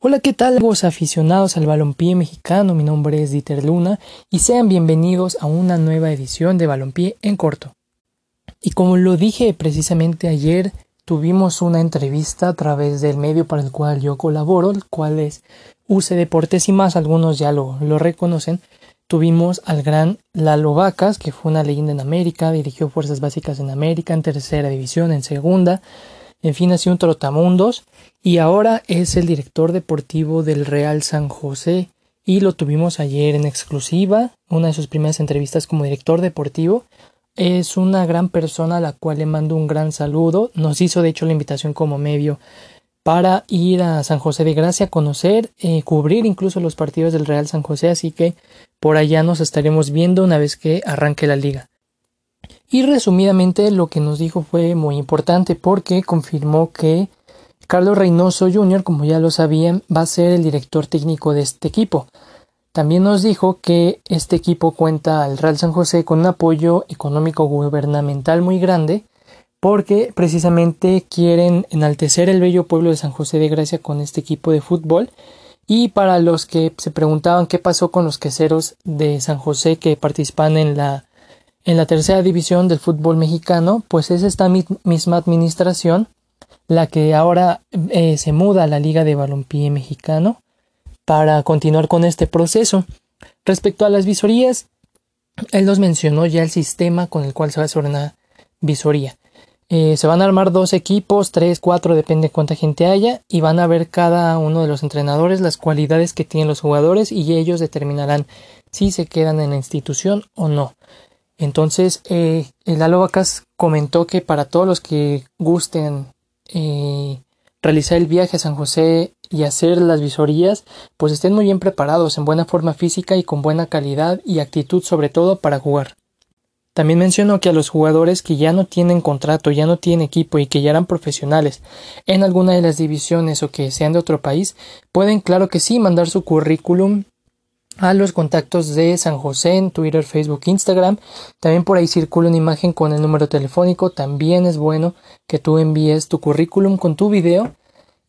Hola, ¿qué tal, amigos aficionados al balompié mexicano? Mi nombre es Dieter Luna y sean bienvenidos a una nueva edición de Balompié en corto. Y como lo dije precisamente ayer, tuvimos una entrevista a través del medio para el cual yo colaboro, el cual es UC Deportes y más, algunos ya lo, lo reconocen. Tuvimos al gran Lalo Vacas, que fue una leyenda en América, dirigió Fuerzas Básicas en América, en tercera división, en segunda, en fin, ha sido un trotamundos y ahora es el director deportivo del Real San José y lo tuvimos ayer en exclusiva, una de sus primeras entrevistas como director deportivo. Es una gran persona a la cual le mando un gran saludo. Nos hizo de hecho la invitación como medio para ir a San José de Gracia, conocer, eh, cubrir incluso los partidos del Real San José, así que por allá nos estaremos viendo una vez que arranque la liga. Y resumidamente lo que nos dijo fue muy importante porque confirmó que Carlos Reynoso Jr., como ya lo sabían, va a ser el director técnico de este equipo. También nos dijo que este equipo cuenta al Real San José con un apoyo económico gubernamental muy grande porque precisamente quieren enaltecer el bello pueblo de San José de Gracia con este equipo de fútbol. Y para los que se preguntaban qué pasó con los queseros de San José que participan en la en la tercera división del fútbol mexicano, pues es esta misma administración la que ahora eh, se muda a la Liga de Balompié Mexicano para continuar con este proceso. Respecto a las visorías, él nos mencionó ya el sistema con el cual se va a hacer una visoría. Eh, se van a armar dos equipos, tres, cuatro, depende de cuánta gente haya, y van a ver cada uno de los entrenadores las cualidades que tienen los jugadores y ellos determinarán si se quedan en la institución o no. Entonces, eh, el Vacas comentó que para todos los que gusten eh, realizar el viaje a San José y hacer las visorías, pues estén muy bien preparados, en buena forma física y con buena calidad y actitud sobre todo para jugar. También mencionó que a los jugadores que ya no tienen contrato, ya no tienen equipo y que ya eran profesionales en alguna de las divisiones o que sean de otro país, pueden claro que sí mandar su currículum a los contactos de San José en Twitter, Facebook, Instagram. También por ahí circula una imagen con el número telefónico. También es bueno que tú envíes tu currículum con tu video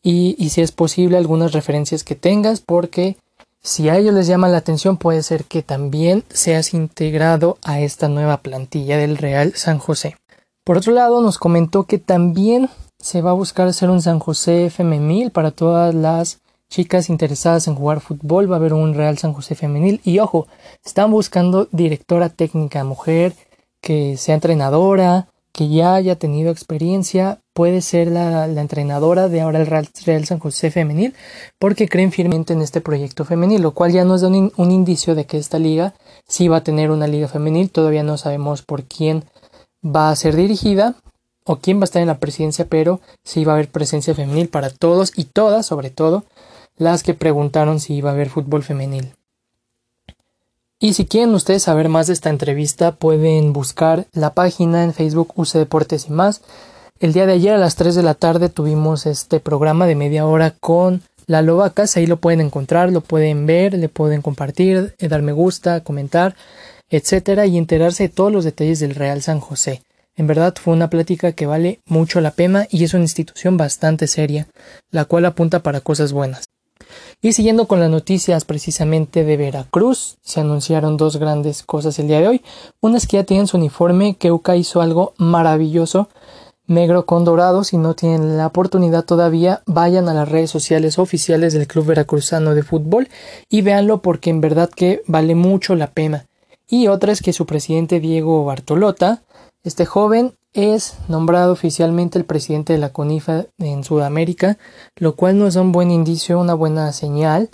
y, y si es posible algunas referencias que tengas porque si a ellos les llama la atención puede ser que también seas integrado a esta nueva plantilla del Real San José. Por otro lado nos comentó que también se va a buscar hacer un San José FM para todas las chicas interesadas en jugar fútbol, va a haber un Real San José femenil. Y ojo, están buscando directora técnica mujer que sea entrenadora, que ya haya tenido experiencia, puede ser la, entrenadora de ahora el Real, San José femenil, porque creen firmemente en este proyecto femenil, lo cual ya nos da un, un indicio de que esta liga sí va a tener una liga femenil, todavía no sabemos por quién va a ser dirigida, o quién va a estar en la presidencia, pero sí va a haber presencia femenil para todos y todas, sobre todo, las que preguntaron si iba a haber fútbol femenil. Y si quieren ustedes saber más de esta entrevista, pueden buscar la página en Facebook UC Deportes y más. El día de ayer a las 3 de la tarde tuvimos este programa de media hora con la Lobacas. Ahí lo pueden encontrar, lo pueden ver, le pueden compartir, eh, dar me gusta, comentar, etcétera, y enterarse de todos los detalles del Real San José. En verdad fue una plática que vale mucho la pena y es una institución bastante seria, la cual apunta para cosas buenas. Y siguiendo con las noticias precisamente de Veracruz, se anunciaron dos grandes cosas el día de hoy. Una es que ya tienen su uniforme, que UCA hizo algo maravilloso, negro con dorado. Si no tienen la oportunidad todavía, vayan a las redes sociales oficiales del Club Veracruzano de Fútbol y véanlo porque en verdad que vale mucho la pena. Y otra es que su presidente Diego Bartolota, este joven, es nombrado oficialmente el presidente de la CONIFA en Sudamérica, lo cual nos da un buen indicio, una buena señal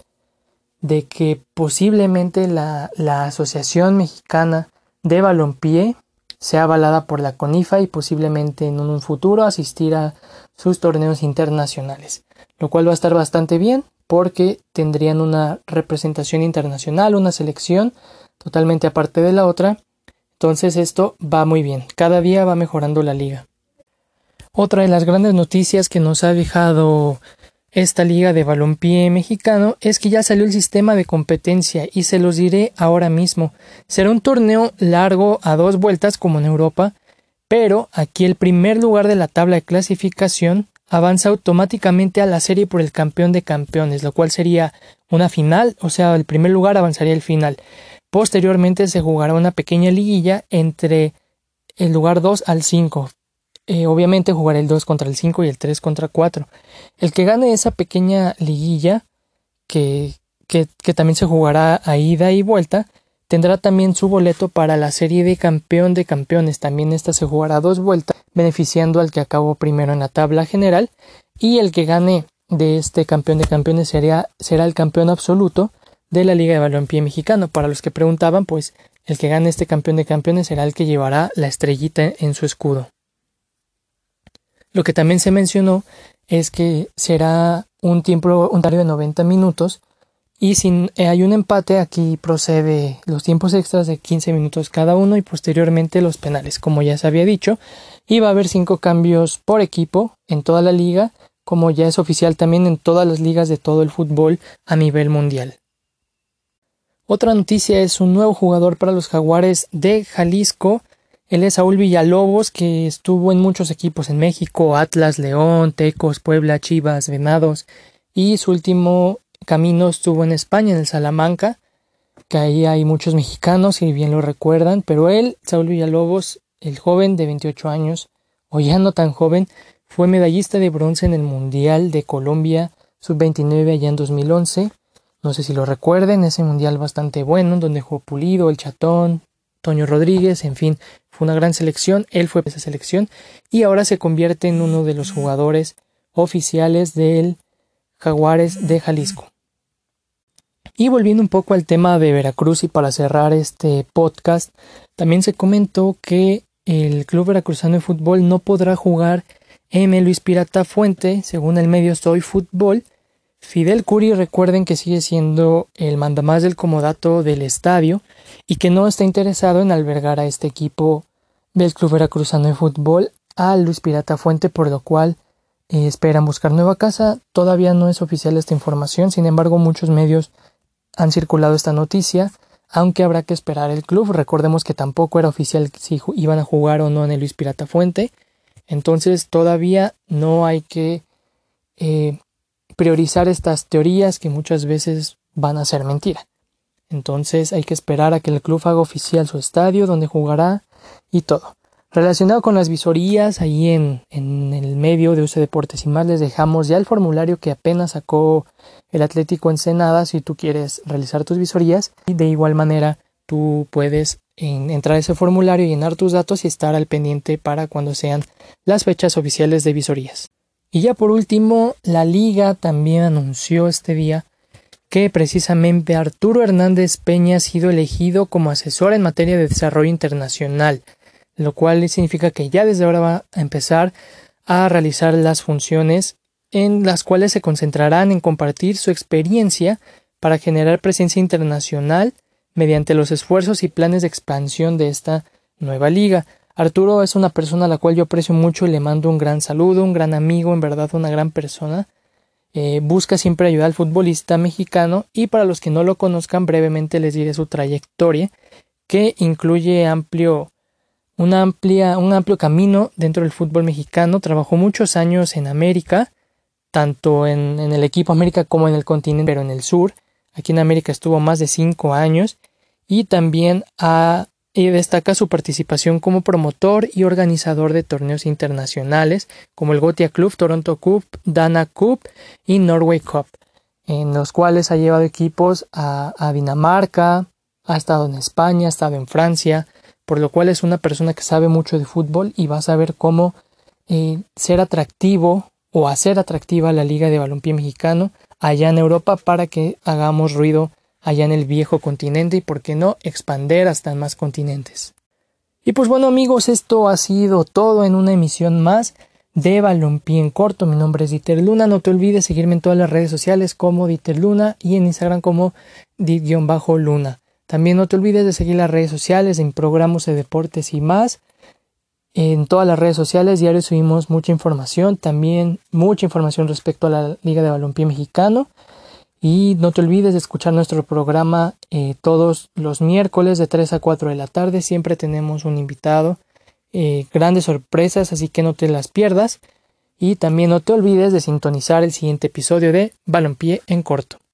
de que posiblemente la, la Asociación Mexicana de Balompié sea avalada por la CONIFA y posiblemente en un futuro asistir a sus torneos internacionales, lo cual va a estar bastante bien porque tendrían una representación internacional, una selección totalmente aparte de la otra entonces esto va muy bien, cada día va mejorando la liga. Otra de las grandes noticias que nos ha dejado esta liga de balompié mexicano es que ya salió el sistema de competencia y se los diré ahora mismo. Será un torneo largo a dos vueltas como en Europa, pero aquí el primer lugar de la tabla de clasificación avanza automáticamente a la serie por el campeón de campeones, lo cual sería una final, o sea, el primer lugar avanzaría al final. Posteriormente se jugará una pequeña liguilla entre el lugar 2 al 5. Eh, obviamente jugará el 2 contra el 5 y el 3 contra 4. El que gane esa pequeña liguilla, que, que, también se jugará a ida y vuelta, tendrá también su boleto para la serie de campeón de campeones. También esta se jugará dos vueltas, beneficiando al que acabó primero en la tabla general. Y el que gane de este campeón de campeones será el campeón absoluto de la Liga de Balompié Mexicano. Para los que preguntaban, pues el que gane este campeón de campeones será el que llevará la estrellita en su escudo. Lo que también se mencionó es que será un tiempo un de 90 minutos y si eh, hay un empate, aquí procede los tiempos extras de 15 minutos cada uno y posteriormente los penales, como ya se había dicho. Y va a haber cinco cambios por equipo en toda la liga, como ya es oficial también en todas las ligas de todo el fútbol a nivel mundial. Otra noticia es un nuevo jugador para los Jaguares de Jalisco. Él es Saúl Villalobos, que estuvo en muchos equipos en México, Atlas, León, Tecos, Puebla, Chivas, Venados, y su último camino estuvo en España, en el Salamanca, que ahí hay muchos mexicanos, si bien lo recuerdan, pero él, Saúl Villalobos, el joven de 28 años, o ya no tan joven, fue medallista de bronce en el Mundial de Colombia sub-29 allá en 2011. No sé si lo recuerden, ese mundial bastante bueno, donde jugó Pulido, El Chatón, Toño Rodríguez, en fin, fue una gran selección, él fue esa selección y ahora se convierte en uno de los jugadores oficiales del Jaguares de Jalisco. Y volviendo un poco al tema de Veracruz y para cerrar este podcast, también se comentó que el Club Veracruzano de Fútbol no podrá jugar en Luis Pirata Fuente, según el medio Soy Fútbol. Fidel Curi recuerden que sigue siendo el mandamás del comodato del estadio y que no está interesado en albergar a este equipo del Club Veracruzano de Fútbol a Luis Pirata Fuente, por lo cual eh, esperan buscar nueva casa. Todavía no es oficial esta información, sin embargo muchos medios han circulado esta noticia, aunque habrá que esperar el club. Recordemos que tampoco era oficial si iban a jugar o no en el Luis Pirata Fuente. Entonces todavía no hay que eh, priorizar estas teorías que muchas veces van a ser mentira. Entonces hay que esperar a que el club haga oficial su estadio, donde jugará y todo. Relacionado con las visorías, ahí en, en el medio de UC Deportes y más les dejamos ya el formulario que apenas sacó el Atlético Ensenada si tú quieres realizar tus visorías y de igual manera tú puedes entrar a ese formulario, llenar tus datos y estar al pendiente para cuando sean las fechas oficiales de visorías. Y ya por último, la liga también anunció este día que precisamente Arturo Hernández Peña ha sido elegido como asesor en materia de desarrollo internacional lo cual significa que ya desde ahora va a empezar a realizar las funciones en las cuales se concentrarán en compartir su experiencia para generar presencia internacional mediante los esfuerzos y planes de expansión de esta nueva liga. Arturo es una persona a la cual yo aprecio mucho y le mando un gran saludo, un gran amigo, en verdad una gran persona. Eh, busca siempre ayudar al futbolista mexicano y para los que no lo conozcan brevemente les diré su trayectoria que incluye amplio una amplia, un amplio camino dentro del fútbol mexicano. Trabajó muchos años en América, tanto en, el equipo América como en el continente, pero en el sur. Aquí en América estuvo más de cinco años y también destaca su participación como promotor y organizador de torneos internacionales como el Gotia Club, Toronto Cup, Dana Cup y Norway Cup, en los cuales ha llevado equipos a, a Dinamarca, ha estado en España, ha estado en Francia, por lo cual es una persona que sabe mucho de fútbol y va a saber cómo eh, ser atractivo o hacer atractiva la Liga de Balompié Mexicano allá en Europa para que hagamos ruido allá en el viejo continente y, por qué no, expander hasta más continentes. Y pues bueno amigos, esto ha sido todo en una emisión más de Balompié en corto. Mi nombre es Dieter Luna. No te olvides seguirme en todas las redes sociales como Dieter Luna y en Instagram como dit-luna. También no te olvides de seguir las redes sociales en programas de deportes y más. En todas las redes sociales diario subimos mucha información, también mucha información respecto a la Liga de Balompié Mexicano. Y no te olvides de escuchar nuestro programa eh, todos los miércoles de 3 a 4 de la tarde. Siempre tenemos un invitado eh, grandes sorpresas, así que no te las pierdas. Y también no te olvides de sintonizar el siguiente episodio de Balompié en corto.